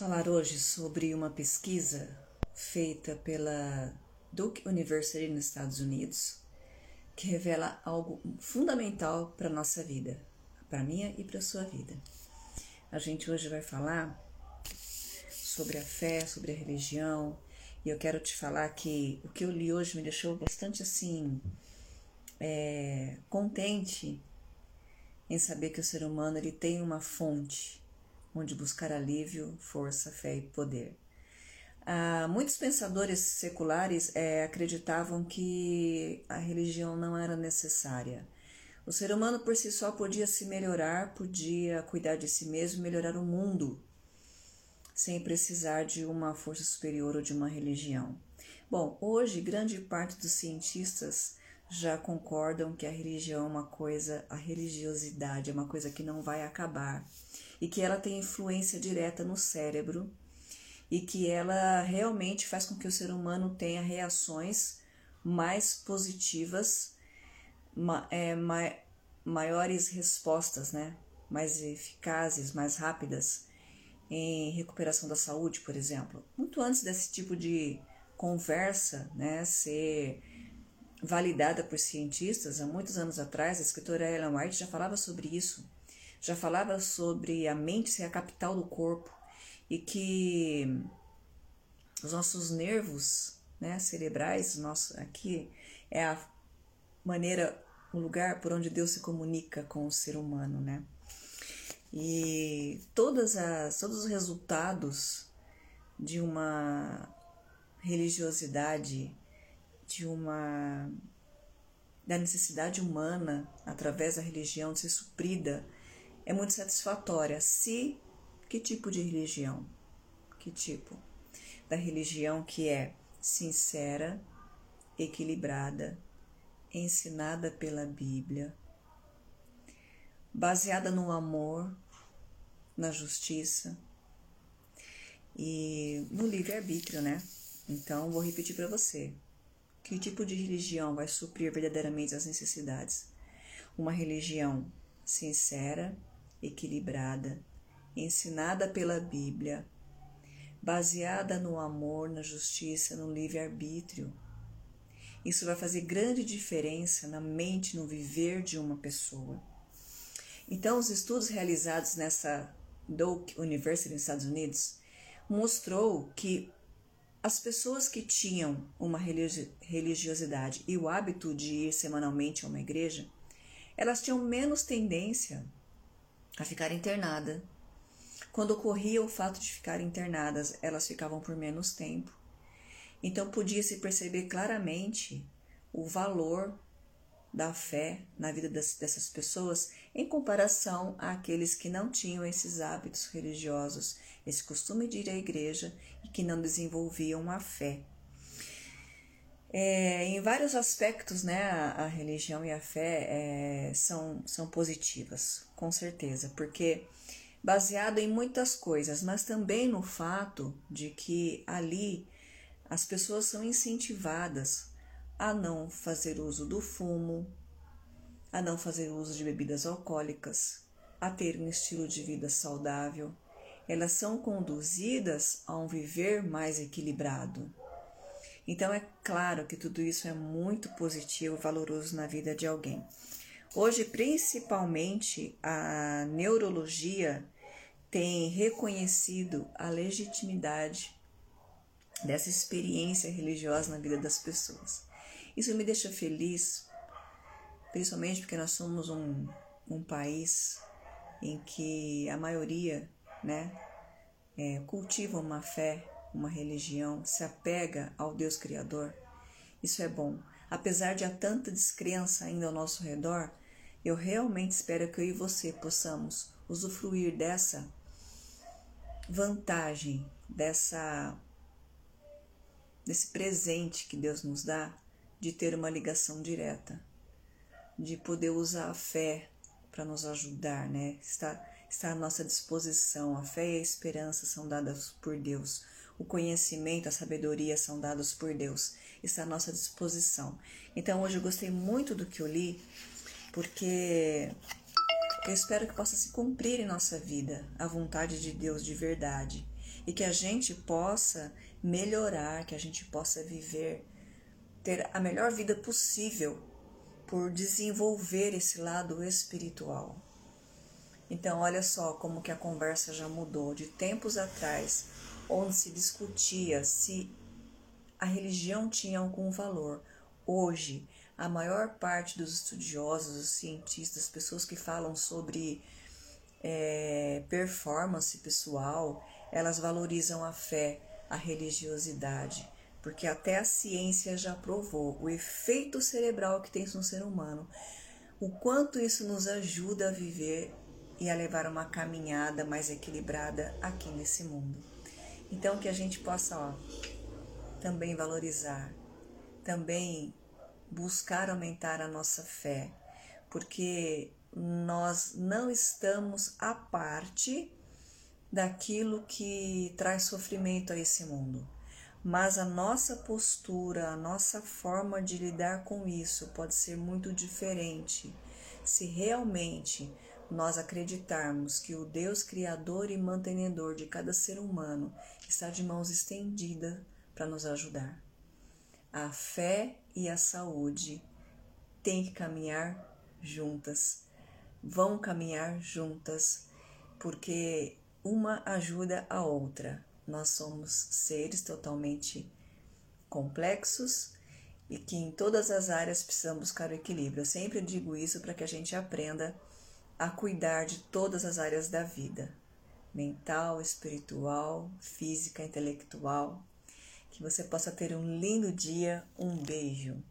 falar hoje sobre uma pesquisa feita pela Duke University nos Estados Unidos que revela algo fundamental para a nossa vida, para a minha e para a sua vida. A gente hoje vai falar sobre a fé, sobre a religião, e eu quero te falar que o que eu li hoje me deixou bastante assim é, contente em saber que o ser humano ele tem uma fonte onde buscar alívio, força, fé e poder. Ah, muitos pensadores seculares é, acreditavam que a religião não era necessária. O ser humano por si só podia se melhorar, podia cuidar de si mesmo melhorar o mundo, sem precisar de uma força superior ou de uma religião. Bom, hoje grande parte dos cientistas já concordam que a religião é uma coisa, a religiosidade é uma coisa que não vai acabar e que ela tem influência direta no cérebro e que ela realmente faz com que o ser humano tenha reações mais positivas, ma é, ma maiores respostas, né? mais eficazes, mais rápidas em recuperação da saúde, por exemplo. Muito antes desse tipo de conversa né, ser validada por cientistas, há muitos anos atrás, a escritora Ellen White já falava sobre isso já falava sobre a mente ser a capital do corpo e que os nossos nervos né, cerebrais, nosso, aqui é a maneira, o lugar por onde Deus se comunica com o ser humano, né? E todas as, todos os resultados de uma religiosidade, de uma da necessidade humana através da religião de ser suprida é muito satisfatória. Se que tipo de religião? Que tipo? Da religião que é sincera, equilibrada, ensinada pela Bíblia, baseada no amor, na justiça e no livre-arbítrio, né? Então, vou repetir para você. Que tipo de religião vai suprir verdadeiramente as necessidades? Uma religião sincera, equilibrada, ensinada pela Bíblia, baseada no amor, na justiça, no livre-arbítrio. Isso vai fazer grande diferença na mente, no viver de uma pessoa. Então, os estudos realizados nessa Duke University nos Estados Unidos mostrou que as pessoas que tinham uma religiosidade e o hábito de ir semanalmente a uma igreja, elas tinham menos tendência a ficar internada. Quando ocorria o fato de ficar internadas, elas ficavam por menos tempo. Então podia-se perceber claramente o valor da fé na vida das, dessas pessoas em comparação àqueles que não tinham esses hábitos religiosos, esse costume de ir à igreja e que não desenvolviam a fé. É, em vários aspectos, né, a, a religião e a fé é, são, são positivas, com certeza, porque baseado em muitas coisas, mas também no fato de que ali as pessoas são incentivadas a não fazer uso do fumo, a não fazer uso de bebidas alcoólicas, a ter um estilo de vida saudável. Elas são conduzidas a um viver mais equilibrado. Então é claro que tudo isso é muito positivo valoroso na vida de alguém. Hoje, principalmente, a neurologia tem reconhecido a legitimidade dessa experiência religiosa na vida das pessoas. Isso me deixa feliz, principalmente porque nós somos um, um país em que a maioria né, é, cultiva uma fé uma religião, se apega ao Deus Criador, isso é bom. Apesar de há tanta descrença ainda ao nosso redor, eu realmente espero que eu e você possamos usufruir dessa vantagem, dessa desse presente que Deus nos dá de ter uma ligação direta, de poder usar a fé para nos ajudar, né? Está, está à nossa disposição. A fé e a esperança são dadas por Deus o conhecimento, a sabedoria são dados por Deus, está à nossa disposição. Então hoje eu gostei muito do que eu li, porque eu espero que possa se cumprir em nossa vida a vontade de Deus de verdade. e que a gente possa melhorar, que a gente possa viver, ter a melhor vida possível por desenvolver esse lado espiritual. Então, olha só como que a conversa já mudou de tempos atrás, onde se discutia se a religião tinha algum valor. Hoje, a maior parte dos estudiosos, os cientistas, pessoas que falam sobre é, performance pessoal, elas valorizam a fé, a religiosidade, porque até a ciência já provou o efeito cerebral que tem no ser humano, o quanto isso nos ajuda a viver e a levar uma caminhada mais equilibrada aqui nesse mundo. Então que a gente possa ó, também valorizar, também buscar aumentar a nossa fé, porque nós não estamos à parte daquilo que traz sofrimento a esse mundo. Mas a nossa postura, a nossa forma de lidar com isso pode ser muito diferente se realmente nós acreditarmos que o Deus Criador e mantenedor de cada ser humano está de mãos estendidas para nos ajudar. A fé e a saúde têm que caminhar juntas, vão caminhar juntas, porque uma ajuda a outra. Nós somos seres totalmente complexos e que em todas as áreas precisamos buscar o equilíbrio. Eu sempre digo isso para que a gente aprenda a cuidar de todas as áreas da vida: mental, espiritual, física, intelectual. Que você possa ter um lindo dia. Um beijo.